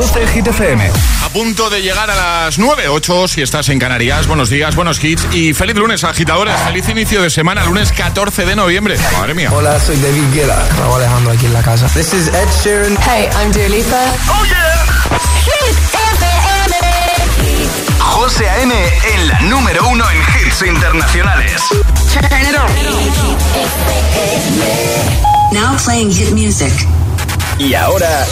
12, Hit FM. A punto de llegar a las 9, 8 si estás en Canarias. Buenos días, buenos hits y feliz lunes, agitadores. Feliz inicio de semana, lunes 14 de noviembre. Madre mía. Hola, soy David Guetta. Raúl Alejandro aquí en la casa. This is Ed Sheeran. Hey, I'm Dua Lipa. ¡Oh, yeah! Hit FM. José A.M. en la número uno en hits internacionales. Turn it on. Now playing hit music. Y ahora...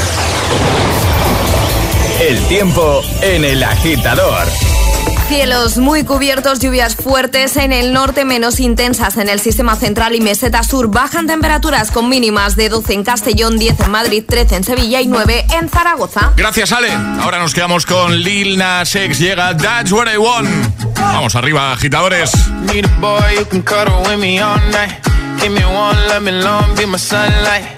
El tiempo en el agitador. Cielos muy cubiertos, lluvias fuertes en el norte, menos intensas en el sistema central y meseta sur. Bajan temperaturas con mínimas de 12 en Castellón, 10 en Madrid, 13 en Sevilla y 9 en Zaragoza. Gracias, Ale. Ahora nos quedamos con Lil Nas X. Llega That's What I Want. Vamos arriba, agitadores. Need a boy who can cuddle with me all night. Give me one, let me long, be my sunlight.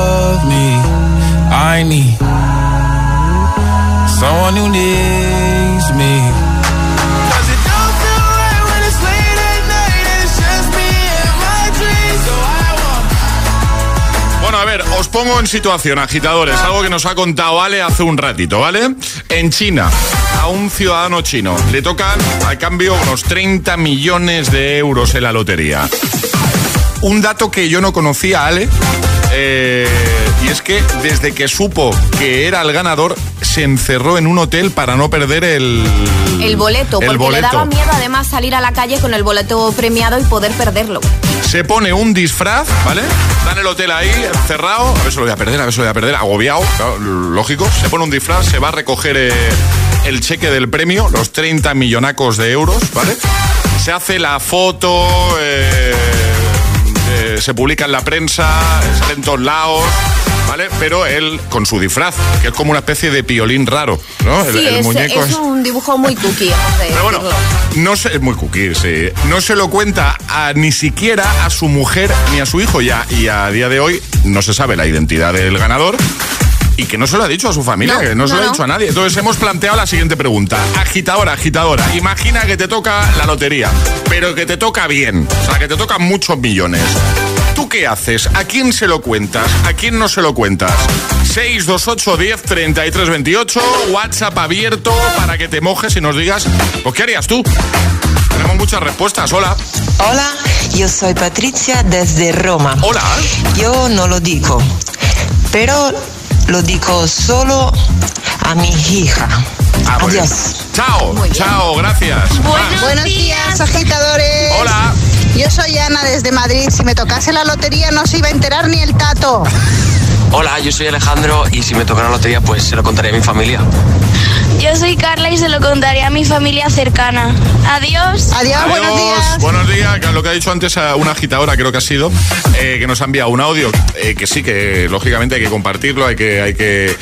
Someone who needs me. Bueno, a ver, os pongo en situación, agitadores. Algo que nos ha contado Ale hace un ratito, ¿vale? En China, a un ciudadano chino le tocan a cambio unos 30 millones de euros en la lotería. Un dato que yo no conocía, Ale, eh, y es que desde que supo que era el ganador, se encerró en un hotel para no perder el... El boleto, el porque le boleto. daba miedo además salir a la calle con el boleto premiado y poder perderlo. Se pone un disfraz, ¿vale? Está en el hotel ahí, cerrado. A ver si lo voy a perder, a ver si lo voy a perder. Agobiado, claro, lógico. Se pone un disfraz, se va a recoger eh, el cheque del premio, los 30 millonacos de euros, ¿vale? Se hace la foto, eh, se publica en la prensa, sale en todos lados. ¿Vale? Pero él con su disfraz, que es como una especie de piolín raro, ¿no? El- sí, el es, muñeco es un dibujo muy cookie, pero bueno, no se, es muy cookie, sí. No se lo cuenta a, ni siquiera a su mujer ni a su hijo ya. Y a día de hoy no se sabe la identidad del ganador. Y que no se lo ha dicho a su familia, No, que no se lo ha dicho a nadie. Entonces hemos planteado la siguiente pregunta. Agitadora, agitadora, imagina que te toca la lotería, pero que te toca bien. O sea, que te tocan muchos millones. ¿Tú qué haces? ¿A quién se lo cuentas? ¿A quién no se lo cuentas? 628 10 33 28, WhatsApp abierto para que te mojes y nos digas, pues ¿qué harías tú? Tenemos muchas respuestas. Hola. Hola, yo soy Patricia desde Roma. Hola. Yo no lo digo, pero lo digo solo a mi hija. Ah. Adiós. Chao, chao, gracias. Más. Buenos días, agitadores. Hola. Yo soy Ana desde Madrid. Si me tocase la lotería no se iba a enterar ni el tato. Hola, yo soy Alejandro y si me toca la lotería, pues se lo contaré a mi familia. Yo soy Carla y se lo contaré a mi familia cercana. Adiós. Adiós, buenos días. Buenos días, que lo que ha dicho antes a una agitadora, creo que ha sido, eh, que nos ha enviado un audio, eh, que sí, que lógicamente hay que compartirlo, hay que, hay que,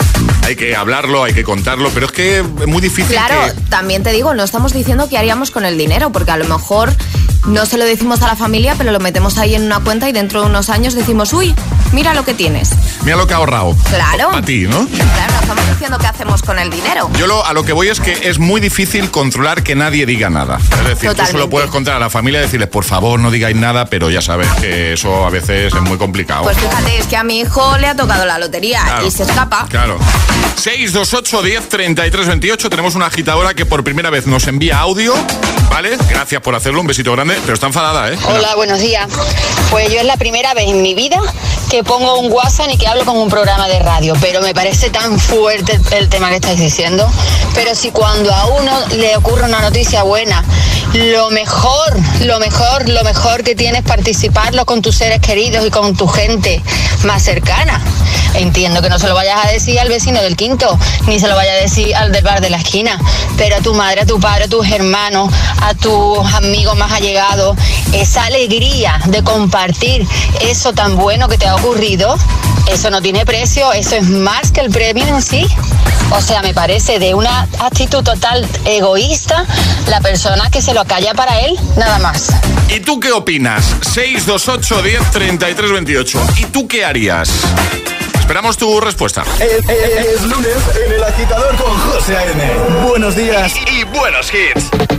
hay que hablarlo, hay que contarlo, pero es que es muy difícil. Claro, que- también te digo, no estamos diciendo qué haríamos con el dinero, porque a lo mejor no se lo decimos a la familia, pero lo metemos ahí en una cuenta y dentro de unos años decimos, uy, mira lo que tienes. Mira lo que ha ahorrado. Claro. A ti, ¿no? Claro, no estamos diciendo qué hacemos con el dinero. Yo lo, a lo que voy es que es muy difícil controlar que nadie diga nada. Es decir, tú solo puedes contar a la familia y decirles, por favor, no digáis nada, pero ya sabes que eso a veces es muy complicado. Pues fíjate, es que a mi hijo le ha tocado la lotería Claro. y se escapa. Claro. 628 10 33 28. Tenemos una agitadora que por primera vez nos envía audio. ¿Vale? Gracias por hacerlo. Un besito grande. Pero está enfadada, ¿eh? Hola, buenos días. Pues yo es la primera vez en mi vida que pongo un WhatsApp y que hablo con un programa de radio, pero me parece tan fuerte el, tema que estáis diciendo. Pero si cuando a uno le ocurre una noticia buena, lo mejor, lo mejor, lo mejor que tienes es participarlo con tus seres queridos y con tu gente más cercana. Entiendo que no se lo vayas a decir al vecino del quinto, ni se lo vayas a decir al del bar de la esquina, pero a tu madre, a tu padre, a tus hermanos, a tus amigos más allegados, esa alegría de compartir eso tan bueno que te ha ocurrido, eso no tiene precio, eso es más que el premio en sí. O sea, me parece de una actitud total egoísta la persona que se lo calla para él, nada más. ¿Y tú qué opinas? 628 10 33 28. ¿Y tú qué harías? Esperamos tu respuesta. Es, es- es lunes en el agitador con José A.M. Buenos días y, y buenos hits.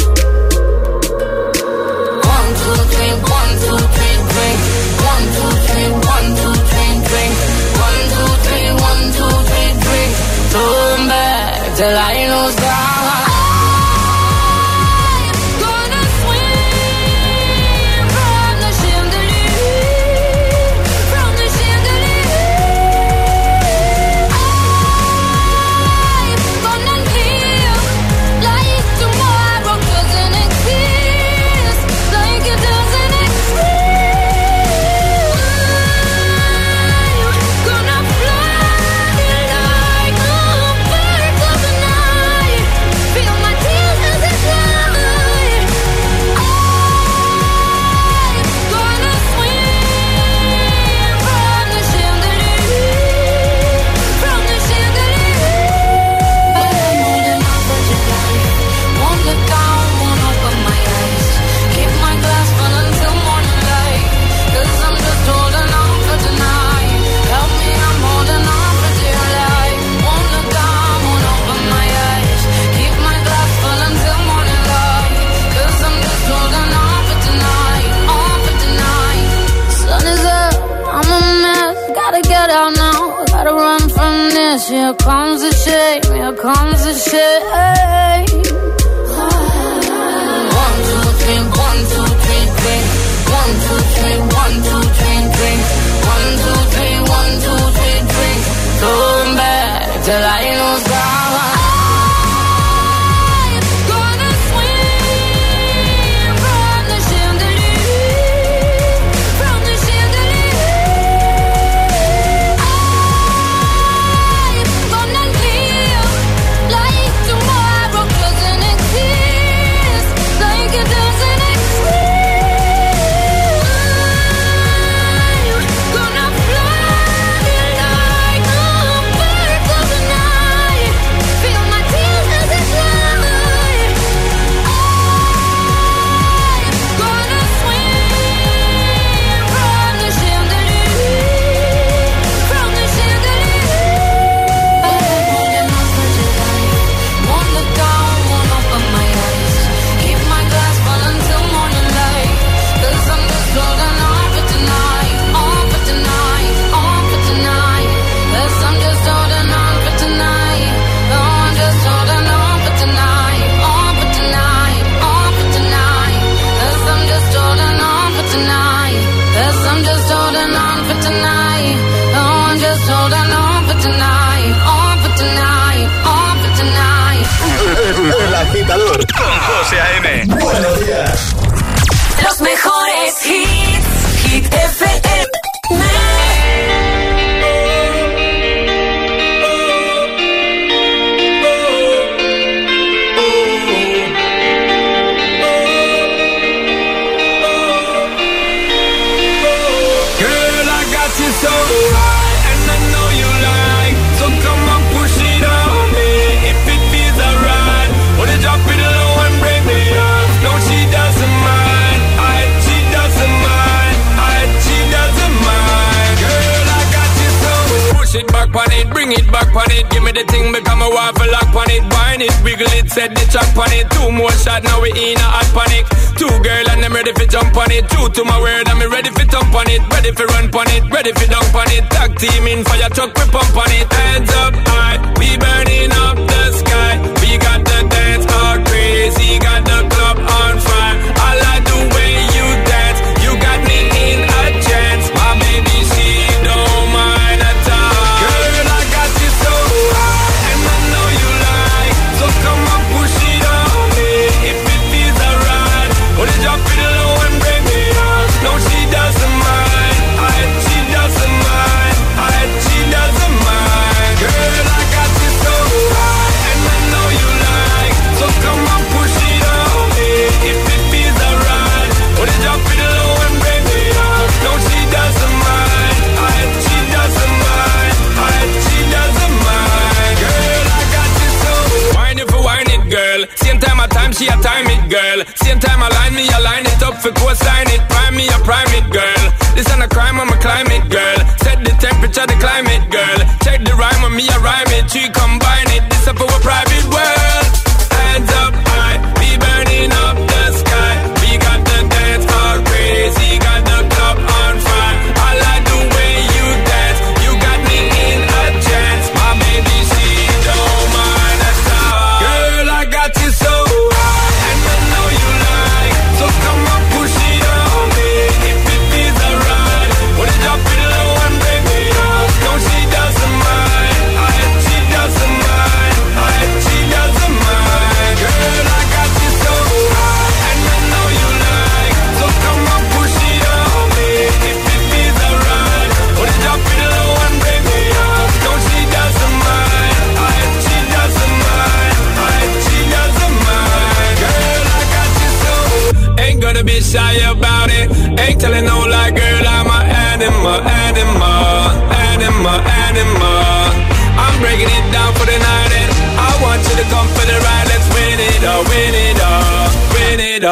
Till I this. Here comes the shame. Here comes the shame. One, two, three, one, two, three, drink. One, two, three, one, two, three, drink. One, two, three, one, two, three, drink. Turn back till I lose God. Bring it back on it. Give me the thing, become a waffle lock on it. Wine it, wiggle it, set the track on it. Two more shot, now we in a hot panic. Two girl and I'm ready for jump on it. True to my word, I'm ready for thump on it. Ready for run on it, ready for dunk on it. Tag team in fire truck, we pump on it. Hands up high, we burning up the I rhyme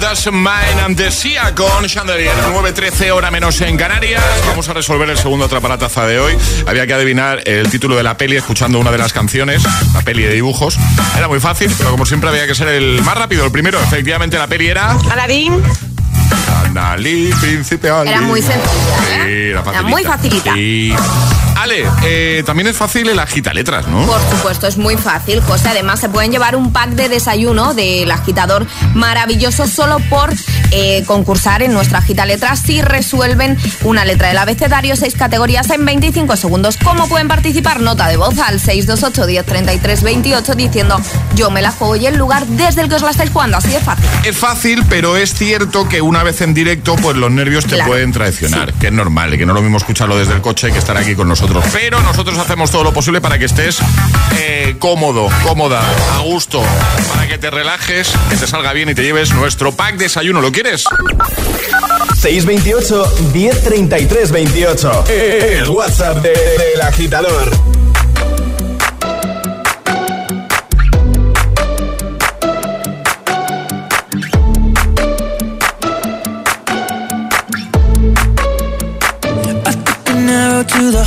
Doesn't Mind and the Sia con Chandelier. 9.13 hora menos en Canarias. Vamos a resolver el segundo atraparataza de hoy. Había que adivinar el título de la peli escuchando una de las canciones, la peli de dibujos. Era muy fácil, pero como siempre había que ser el más rápido, el primero. Efectivamente, la peli era... Aladín. Anali, príncipe Ali. Era muy sencilla, Sí, ¿eh? era, Era muy facilita. Sí. Ale, eh, también es fácil el agita letras, ¿no? Por supuesto, es muy fácil, José. Además, se pueden llevar un pack de desayuno del agitador maravilloso solo por eh, concursar en nuestra agita letras si resuelven una letra del abecedario, seis categorías en 25 segundos. ¿Cómo pueden participar? Nota de voz al 628 1033 28 diciendo yo me la juego y el lugar desde el que os la estáis jugando. Así de fácil. Es fácil, pero es cierto que una vez en directo, pues los nervios te Claro. pueden traicionar, que es normal, y que no es lo mismo escucharlo desde el coche que estar aquí con nosotros. Pero nosotros hacemos todo lo posible para que estés eh, cómodo, cómoda, a gusto, para que te relajes, que te salga bien y te lleves nuestro pack desayuno. ¿Lo quieres? 628 1033 28. El WhatsApp de- del agitador.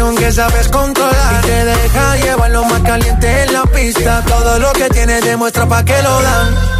Que sabes controlar. Y te deja llevar lo más caliente en la pista. Todo lo que tienes demuestra pa' que lo dan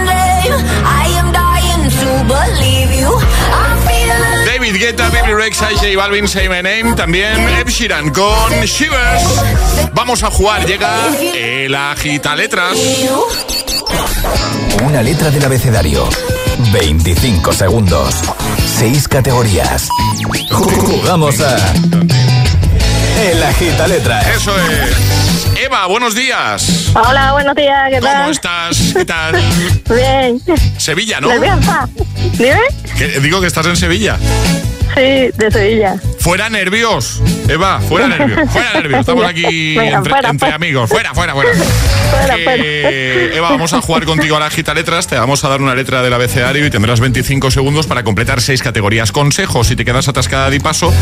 David Guetta, Baby Rex, J Balvin, Say My Name, también Ed Sheeran con Shivers. Vamos a jugar, llega el agita letras. Una letra del abecedario. 25 segundos. 6 categorías. Jugamos a. El agita letras. Eso es. Eva, buenos días. Hola, buenos días, ¿qué tal? ¿Cómo estás? ¿Qué tal? Bien. Sevilla, ¿no? ¿Nerviosa? ¿Dime? Digo que estás en Sevilla. Sí, de Sevilla. Fuera nervios. Eva, fuera nervios. Fuera nervios. Estamos aquí entre, fuera, entre fuera. amigos. Fuera, fuera, fuera. Fuera, Eva, vamos a jugar contigo a la gita letras. Te vamos a dar una letra del abecedario y tendrás 25 segundos para completar seis categorías. Consejos si te quedas atascada de paso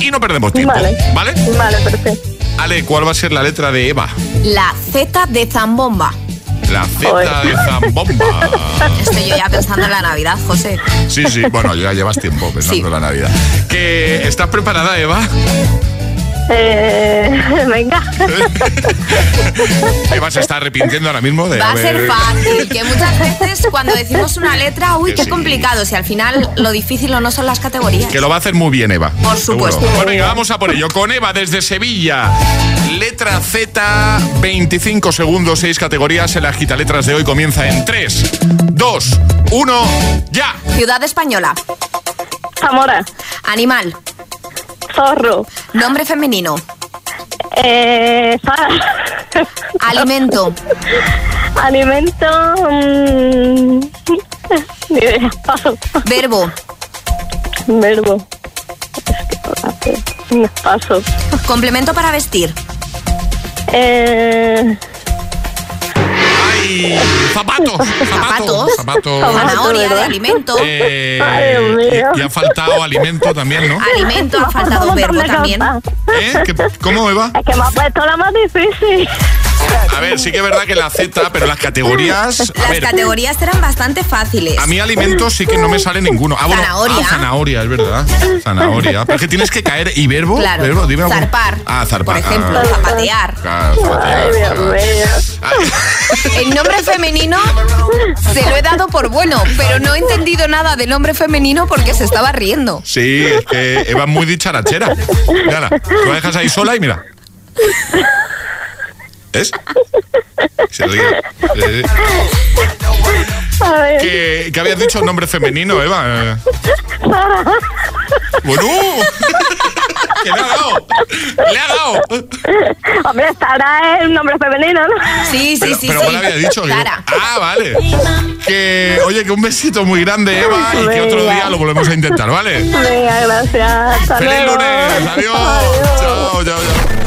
y no perdemos tiempo. Vale. ¿Vale? Vale, perfecto. Ale, ¿cuál va a ser la letra de Eva? La Z de Zambomba. La Z de Zambomba. Estoy yo ya pensando en la Navidad, José. Sí, sí, bueno, ya llevas tiempo pensando Sí. en la Navidad. ¿Que ¿Estás preparada, Eva? Eh, venga. Eva se está arrepintiendo ahora mismo de Va a ser fácil, que muchas veces cuando decimos una letra, uy, qué complicado, si al final lo difícil o no son las categorías. Que lo va a hacer muy bien, Eva. Por supuesto. Seguro. Pues venga, vamos a por ello. Con Eva desde Sevilla. Letra Z, 25 segundos, 6 categorías. El agita letras de hoy comienza en 3, 2, 1, ya. Ciudad española. Zamora. Animal. Zorro. Nombre femenino. Eh, Sara. Alimento. Alimento. mm, ni idea. Paso. Verbo. Verbo. Es que no. Paso. Complemento para vestir. Eh, Zapatos, Zapatos. zapatos. Zanahoria de alimento. Eh, Ay, y, y ha faltado alimento también, ¿no? Alimento, ha faltado verbo también. ¿Eh? ¿Qué- ¿Cómo, Eva? Es que me ha puesto la más difícil. A ver, sí que es verdad que la Z, pero las categorías. A Las ver, categorías eran bastante fáciles. A mí alimentos sí que no me sale ninguno. Ah, bueno, Zanahoria. ah, zanahoria, es verdad. Zanahoria. Pero es que tienes que caer. ¿Y verbo? Claro. Verbo, dime algún- Zarpar. Ah, zarpar. Por ejemplo, Ah, zapatear. claro, zapatear, Ay, Dios claro. mío. Ay, El nombre femenino se lo he dado por bueno, pero no he entendido nada de nombre femenino porque se estaba riendo. Sí, es que Eva es muy dicharachera. Mira, tú la dejas ahí sola y mira. ¿Ves? Se ríe. Eh, A ver. ¿Qué, qué habías dicho nombre femenino, Eva? Eh, Bueno, que le ha dado. Le ha dado. Hombre, Sara es un nombre femenino, ¿no? Sí, sí, Pero, sí, pero sí. ¿cuál había dicho? Que- Sara. Ah, vale. Que, oye, que un besito muy grande, Eva, y que otro día lo volvemos a intentar, ¿vale? Venga, gracias. Hasta ¡Feliz luego. lunes! ¡Adiós! Chao, chao, chao.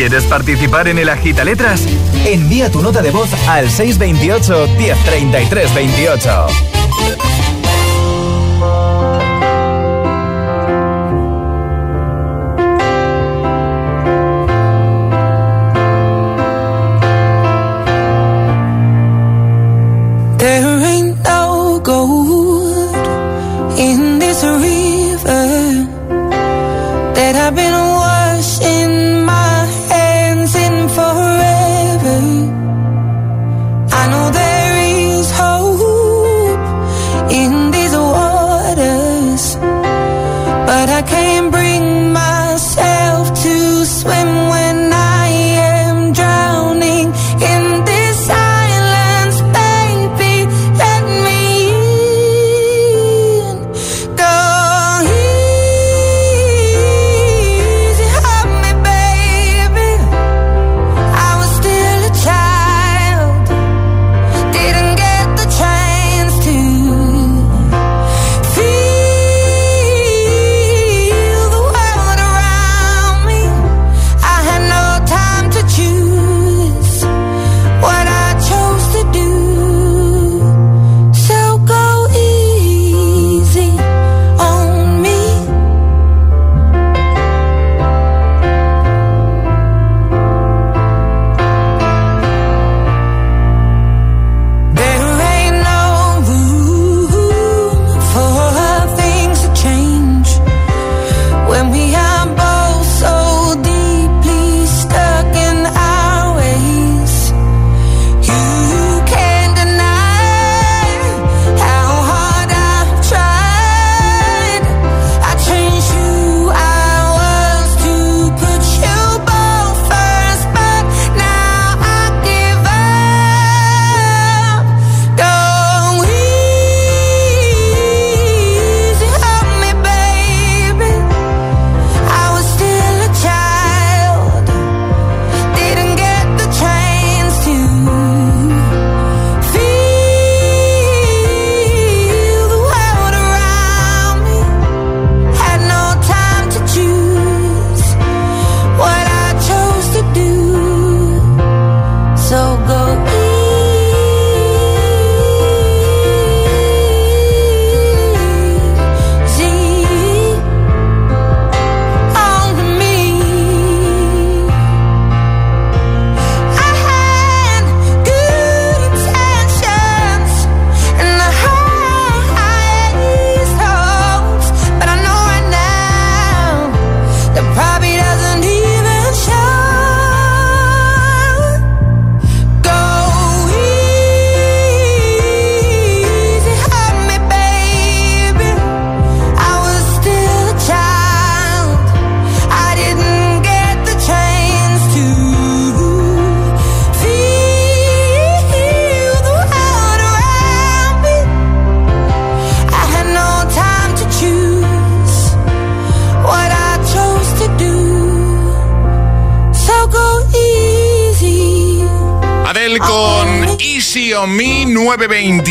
¿Quieres participar en el agita letras? Envía tu nota de voz al 628 1033 28. There ain't no gold in this river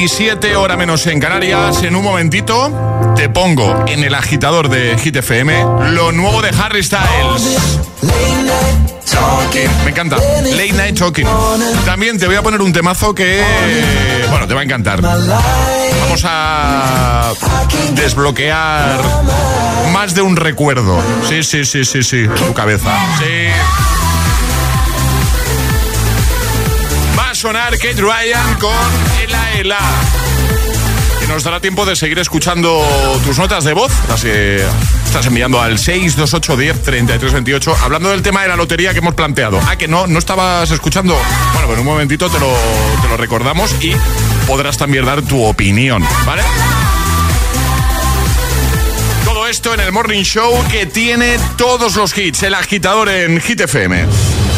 9.27 hora menos en Canarias. En un momentito te pongo en el agitador de Hit FM lo nuevo de Harry Styles. Me encanta. Late Night Talking. También te voy a poner un temazo que, bueno, te va a encantar. Vamos a desbloquear más de un recuerdo. Sí, sí, sí, sí, sí. Tu cabeza. Sí. Va a sonar Kate Ryan con Ela Ela. Y nos dará tiempo de seguir escuchando tus notas de voz. Las que estás enviando al 628 10 33 28. Hablando del tema de la lotería que hemos planteado. Ah, que no, no estabas escuchando. Bueno, pues en un momentito te lo, te lo recordamos y podrás también dar tu opinión, ¿vale? Todo esto en el Morning Show que tiene todos los hits, el agitador en Hit FM.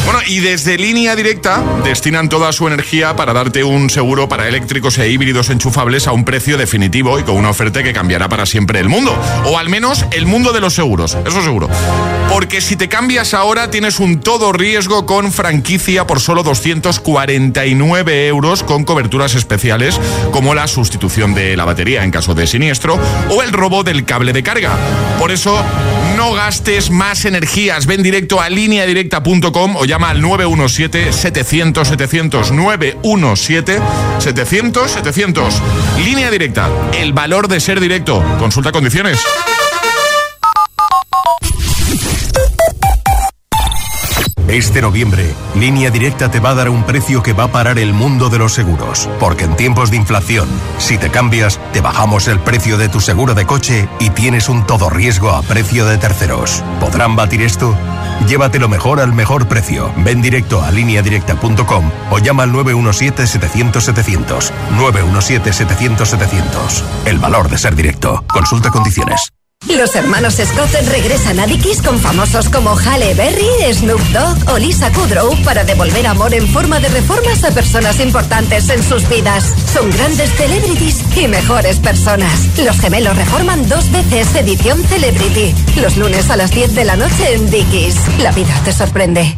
Bueno, y desde línea directa destinan toda su energía para darte un seguro para eléctricos e híbridos enchufables a un precio definitivo y con una oferta que cambiará para siempre el mundo. O al menos el mundo de los seguros, eso seguro. Porque si te cambias ahora tienes un todo riesgo con franquicia por solo 249 euros con coberturas especiales como la sustitución de la batería en caso de siniestro o el robo del cable de carga. Por eso no gastes más energías. Ven directo a lineadirecta.com o llama al 917-700-700. 917-700-700. Línea directa. El valor de ser directo. Consulta condiciones. Este noviembre, Línea Directa te va a dar un precio que va a parar el mundo de los seguros. Porque en tiempos de inflación, si te cambias, te bajamos el precio de tu seguro de coche y tienes un todo riesgo a precio de terceros. ¿Podrán batir esto? Llévatelo mejor al mejor precio. Ven directo a lineadirecta.com o llama al 917-700-700. 917-700-700. El valor de ser directo. Consulta condiciones. Los hermanos Scott regresan a Dickies con famosos como Halle Berry, Snoop Dogg o Lisa Kudrow para devolver amor en forma de reformas a personas importantes en sus vidas. Son grandes celebrities y mejores personas. Los gemelos reforman dos veces edición Celebrity. Los lunes a las 10 de la noche en Dickies. La vida te sorprende.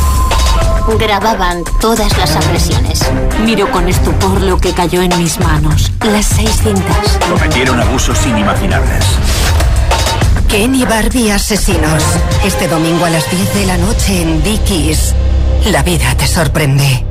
Grababan todas las agresiones. Miro con estupor lo que cayó en mis manos. Las seis cintas. Cometieron abusos inimaginables. Ken y Barbie asesinos. Este domingo a las 10 de la noche en Dickies. La vida te sorprende.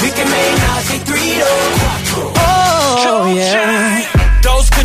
We can make Nazi three Oh, yeah.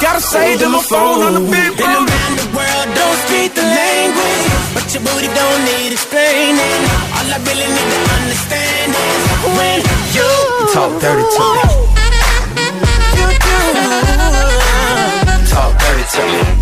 Gotta say to my phone on the big Been around the world, don't speak the language But your booty don't need explaining. All I really need to understand is When you Talk dirty to me. You do Talk dirty to me.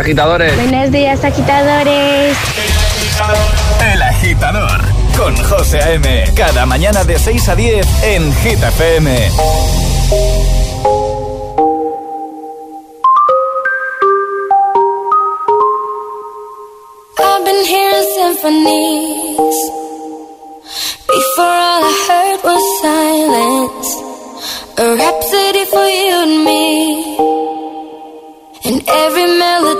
agitadores. Buenos días, agitadores. El agitador con José A.M. Cada mañana de 6 a 10 en Hit FM. I've been hearing symphonies. Before all I heard was silence. A rhapsody for you and me. And every melody.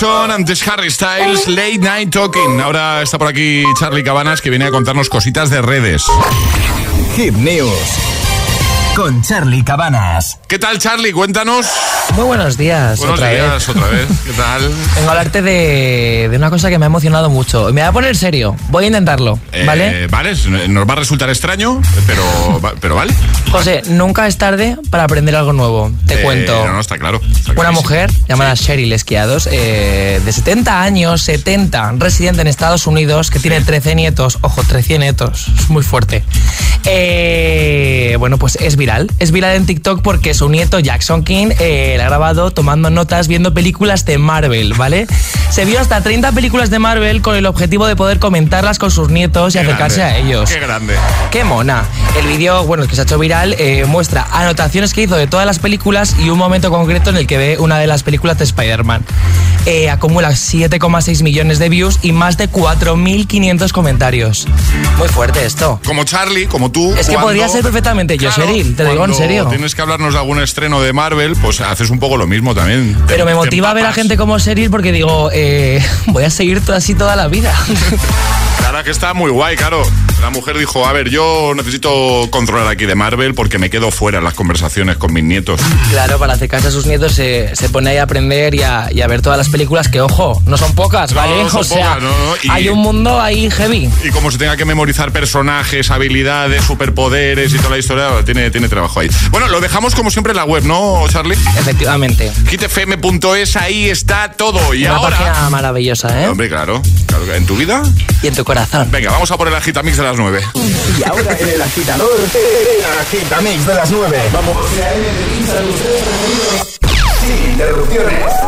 Larson, antes Harry Styles, Late Night Talking. Ahora está por aquí Charlie Cabanas que viene a contarnos cositas de redes. Hit News con Charlie Cabanas. ¿Qué tal, Charlie? Cuéntanos. Muy buenos días. Buenos otra días, vez. otra vez. ¿Qué tal? Vengo a hablarte de, de una cosa que me ha emocionado mucho. Me voy a poner serio. Voy a intentarlo, ¿vale? Eh, vale, nos va a resultar extraño, pero, pero vale. José, nunca es tarde para aprender algo nuevo. Te Eh, cuento. No, no, está claro. está Una mujer llamada Cheryl Esquiados, eh, de 70 años, 70, residente en Estados Unidos, que tiene 13 nietos. Ojo, 13 nietos, es muy fuerte. Eh, bueno, pues es viral. Es viral en TikTok porque su nieto Jackson King eh, la grabado tomando notas viendo películas de Marvel, ¿vale? Se vio hasta 30 películas de Marvel con el objetivo de poder comentarlas con sus nietos y Qué acercarse grande, a ellos. Qué grande. ¡Qué mona! El vídeo, bueno, el que se ha hecho viral, eh, muestra anotaciones que hizo de todas las películas y un momento concreto en el que ve una de las películas de Spider-Man. Eh, acumula 7,6 millones de views y más de 4.500 comentarios. Muy fuerte esto. Como Charlie, como tú. Es que cuando- podría ser perfectamente yo, Claro, Cheryl, te digo en serio. Tienes que hablarnos de algún estreno de Marvel, pues haces un poco lo mismo también. Te- Pero me motiva a ver a gente como Cheryl porque digo, eh, voy a seguir así toda la vida. Claro que está muy guay, claro. La mujer dijo, a ver, yo necesito controlar aquí de Marvel porque me quedo fuera en las conversaciones con mis nietos. Claro, para acercarse a sus nietos se, se pone ahí a aprender y a, y a ver todas las películas que, ojo, no son pocas, ¿vale? no son o sea, pocas, no, no, y- hay un mundo ahí heavy. Y como se tenga que memorizar personajes, habilidades, superpoderes y toda la historia, tiene, tiene trabajo ahí. Bueno, lo dejamos como siempre en la web, ¿no, Charlie? Efectivamente. hitfm.es, ahí está todo. Y Una ahora... página maravillosa, ¿eh? Hombre, claro, claro. ¿En tu vida? Y en tu corazón. Venga, vamos a poner la Gitamix de las 9. Y ahora en el agitador, el agitamix de las 9. Vamos. Sin interrupciones.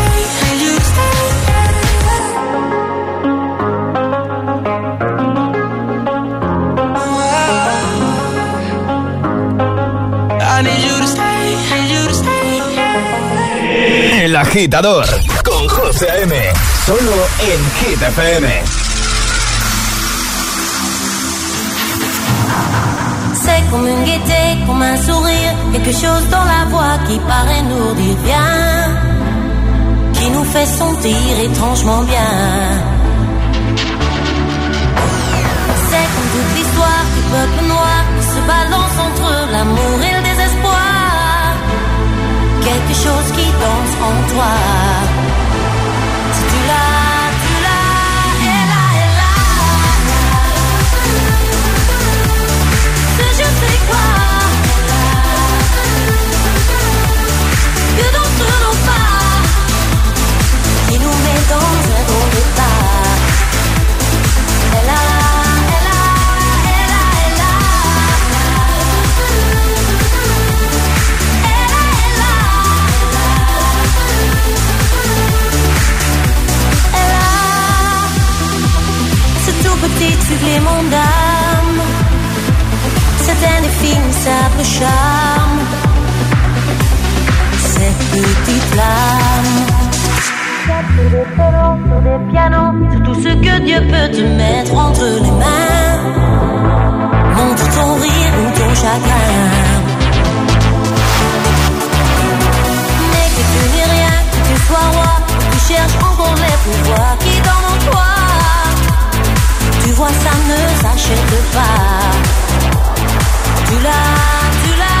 El agitador con José A.M. Solo en Hit FM. C'est comme une gaieté, comme un sourire, quelque chose dans la voix qui paraît nous dire bien, qui nous fait sentir étrangement bien. C'est comme toute l'histoire du peuple noir qui se balance entre l'amour et désespoir. Quelque chose qui danse en toi. supplée mon âme. C'est indéfinissable charme. Cette petite flamme. Des vélos, des pianos, tout ce que Dieu peut te mettre entre les mains. Montre ton rire ou ton chagrin. Mais que tu n'es rien, que tu sois roi, tu cherches encore les pouvoirs qui ça ne s'achète pas Tu l'as, tu l'as.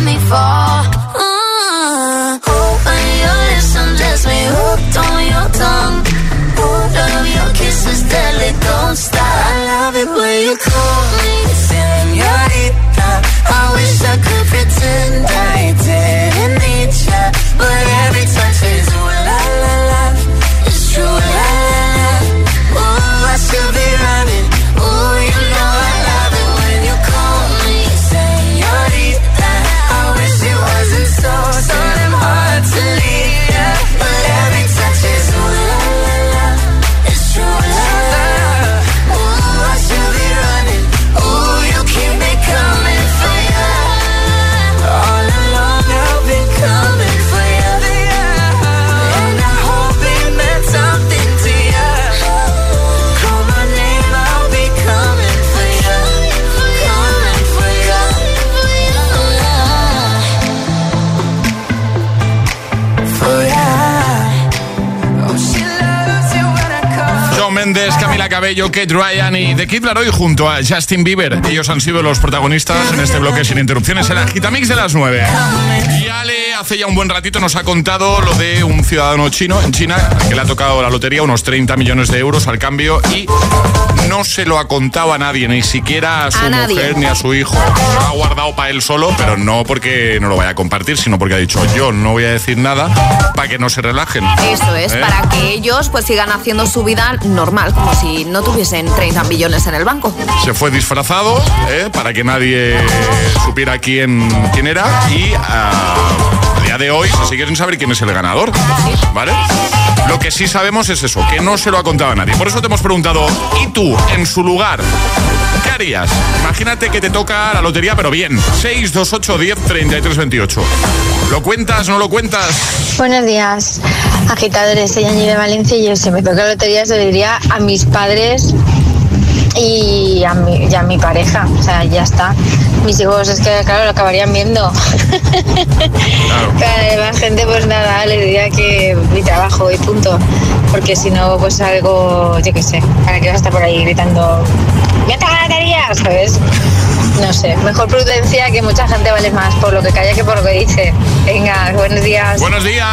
let me fall. Mm-hmm. Open your lips and just me hooked on your tongue. Hold of your kisses deadly, don't stop. I love it when you call me. Cabello, Kate Ryan y The Kid Laroi junto a Justin Bieber. Ellos han sido los protagonistas en este bloque sin interrupciones en la Gitamix de las 9. Y Ale hace ya un buen ratito nos ha contado lo de un ciudadano chino en China que le ha tocado la lotería unos 30 millones de euros al cambio y no se lo ha contado a nadie, ni siquiera a su A nadie. mujer ni a su hijo. Lo ha guardado para él solo, pero no porque no lo vaya a compartir, sino porque ha dicho yo no voy a decir nada para que no se relajen. Eso es, ¿Eh? para que ellos pues sigan haciendo su vida normal, como si no tuviesen 30 millones en el banco. Se fue disfrazado ¿eh? para que nadie supiera quién, quién era y ah, a día de hoy se sigue sin saber quién es el ganador. ¿Vale? Lo que sí sabemos es eso, que no se lo ha contado a nadie. Por eso te hemos preguntado, ¿y tú, en su lugar, qué harías? Imagínate que te toca la lotería, pero bien. 628 10 33 28. ¿Lo cuentas, no lo cuentas? Buenos días, agitadores. Soy Añi de Valencia y yo si me toca la lotería se lo diría a mis padres y a, mi, y a mi pareja. O sea, ya está. Mis hijos es que, claro, lo acabarían viendo. Claro, además, gente, pues nada, le diría que mi trabajo y punto. Porque si no, pues algo, yo qué sé, para que vas a estar por ahí gritando, ¡Me toca la lotería! ¿Sabes? No sé, mejor prudencia que mucha gente vale más por lo que calla que por lo que dice. Venga, buenos días. Buenos días.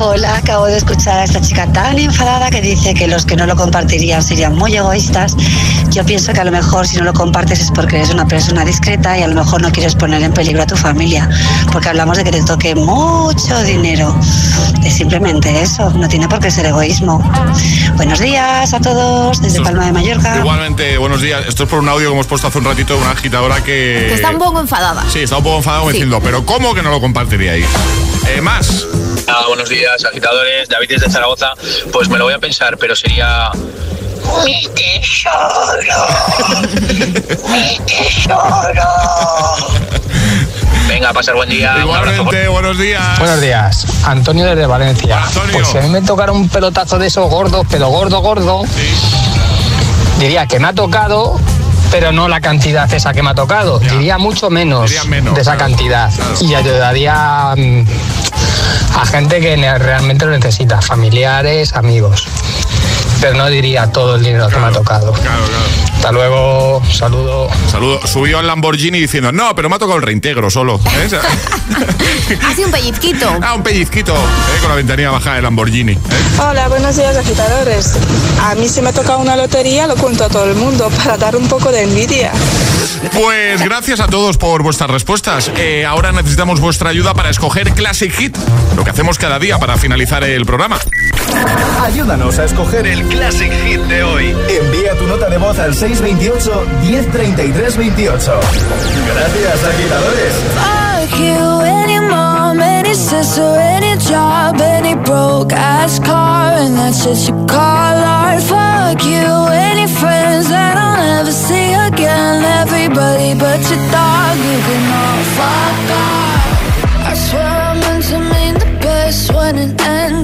Hola, acabo de escuchar a esta chica tan enfadada que dice que los que no lo compartirían serían muy egoístas. Yo pienso que a lo mejor si no lo compartes es porque eres una persona discreta y a lo mejor no quieres poner en peligro a tu familia, porque hablamos de que te toque mucho dinero. Es simplemente eso, no tiene por qué ser egoísmo. Buenos días a todos desde Palma de Mallorca. Igualmente, buenos días. Esto es por un audio que hemos puesto hace un ratito de una agitadora que... Que está un poco enfadada. Sí, está un poco enfadado Sí. diciendo, pero ¿cómo que no lo compartiríais? Eh, más. Ah, buenos días, agitadores. David desde Zaragoza. Pues me lo voy a pensar, pero sería. Mi tesoro. Mi tesoro. Venga, pasar buen día. Igualmente, buenos días. Buenos días, Antonio desde Valencia. Pues si a mí me tocara un pelotazo de esos gordos, pero gordo, gordo, diría que me ha tocado, pero no la cantidad esa que me ha tocado. Diría mucho menos, de esa cantidad. Y ayudaría mm, a gente que realmente lo necesita, familiares, amigos. Pero no diría todo el dinero que me ha tocado. Hasta luego, saludo. Saludo. Subió al Lamborghini diciendo, no, pero me ha tocado el reintegro solo. ¿eh? Hace un pellizquito. ah, un pellizquito ¿eh? con la ventanilla bajada del Lamborghini. ¿eh? Hola, buenos días agitadores. A mí si me toca una lotería lo cuento a todo el mundo para dar un poco de envidia. Pues gracias a todos por vuestras respuestas. Eh, ahora necesitamos vuestra ayuda para escoger Classic Hit, lo que hacemos cada día para finalizar el programa. Ayúdanos a escoger el Classic Hit de hoy. Envía tu nota de voz al 628 1033 28. Gracias, agitadores. Fuck you, any mom, any sister, any job, any broke ass car, and that's shit you call art. Fuck you, any friends that I'll never see again. Everybody but your dog, you can all fuck off. I swear I meant to mean the best when it ended.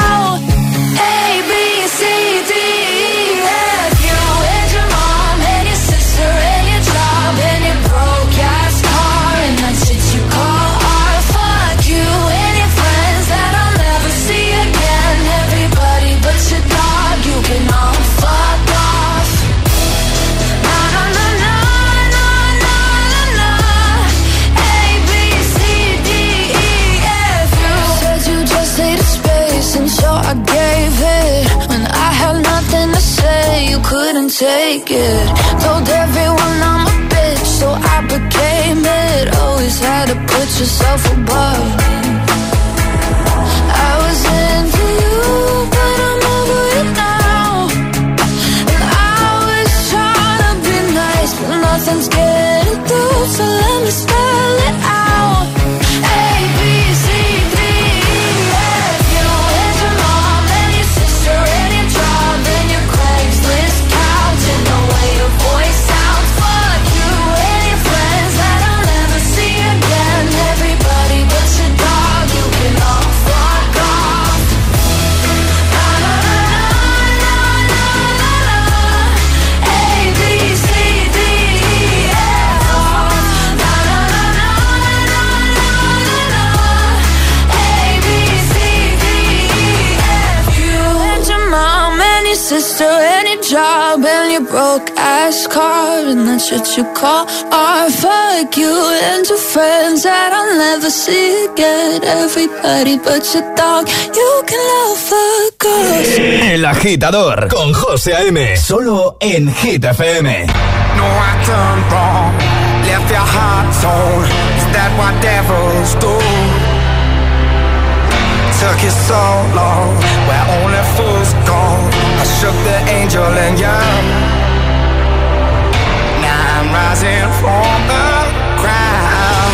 Take it. Told everyone I'm a bitch, so I became it. Always had to put yourself above me. I was into you, but I'm over it now. And I was trying to be nice, but nothing's getting through. So let sister what you call art. Fuck you and your friends that I'll never see again. Everybody but your dog, you can love a ghost. El agitador con José A.M. Solo en Hit FM. No, I done wrong. Left your heart torn. Is that what devils do? Took you so long, where only fools go. I shook the angel and young. Rising from the ground,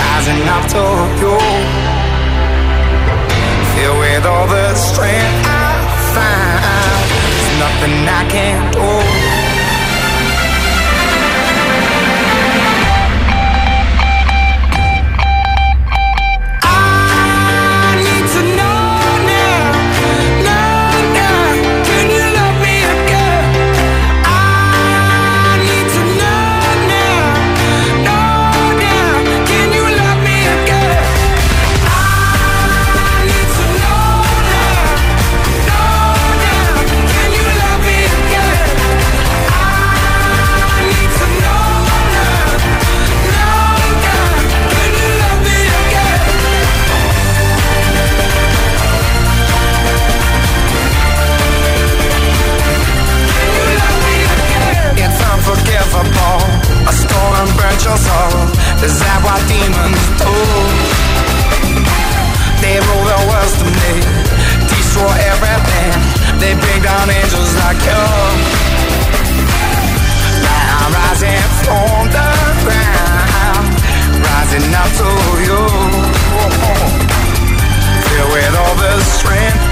rising up to you. Filled with all the strength I find, there's nothing I can't do. Strength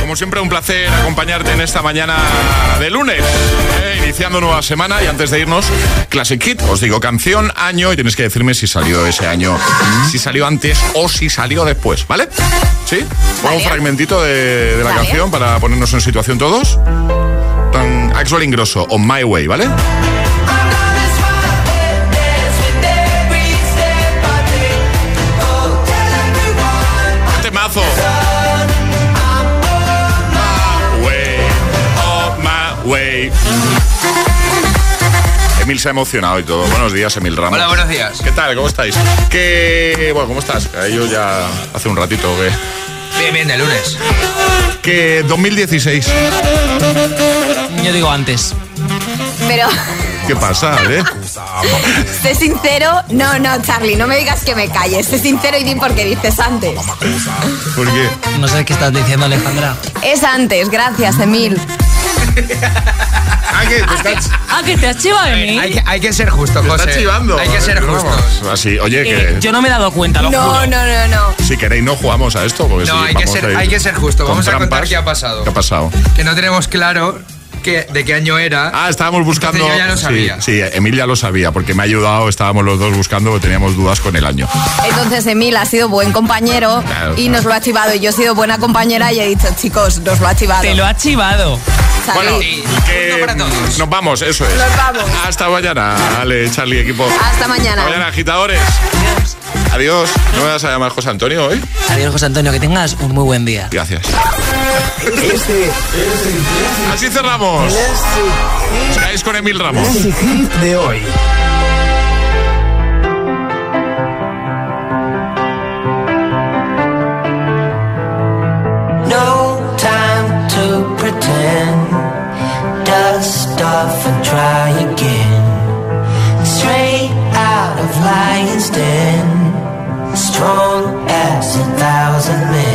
Como siempre, un placer acompañarte en esta mañana de lunes, eh, iniciando nueva semana. Y antes de irnos, Classic Hit, os digo canción, año, y tienes que decirme si salió ese año, si salió antes o si salió después, ¿vale? ¿Sí? Pongo un fragmentito de, de la canción para ponernos en situación todos. Tan Axel Ingrosso, On My Way, ¿vale? Emil se ha emocionado y todo. Buenos días, Emil Ramos. Hola, buenos días. ¿Qué tal? ¿Cómo estáis? Que bueno, ¿cómo estás? Eh, Yo ya hace un ratito que Bien, bien, de lunes. que 2016. Yo digo antes. Pero, ¿Qué pasa, eh? sé sincero. No, no, Charlie, no me digas que me calles. Sé sincero y di por qué dices antes. ¿Por qué? No sé qué estás diciendo, Alejandra. Es antes, gracias, Emil. Ah, que te estás, que te has chivado de mí. Hay que, hay que ser justo, te José. estás chivando. Hay que ser justos. Así, oye, Eh, que yo no me he dado cuenta, lo No, juro. no, no, no. si queréis no jugamos a esto. Porque No, hay que ser- a hay que ser justo. Vamos a contar qué ha pasado. ¿Qué ha pasado? Que no tenemos claro qué, de qué año era. Ah, estábamos buscando. Entonces yo ya lo Sí, sabía. Sí, Emil ya lo sabía, porque me ha ayudado, estábamos los dos buscando, porque teníamos dudas con el año. Entonces Emil ha sido buen compañero Claro, y claro. nos lo ha chivado. Y yo he sido buena compañera y he dicho, chicos, nos lo ha chivado. Te lo ha chivado. Salí. Bueno, que nos vamos, eso es. Nos vamos. Hasta mañana. Vale, Charlie, equipo. Hasta mañana. Hasta mañana, agitadores. Adiós. ¿No me vas a llamar José Antonio hoy? Adiós, José Antonio, que tengas un muy buen día. Gracias. Este Así cerramos. Os caéis con Emil Ramos. es el hit de hoy. No time to pretend. Dust off and try again. Straight out of lion's den. Strong as a thousand men.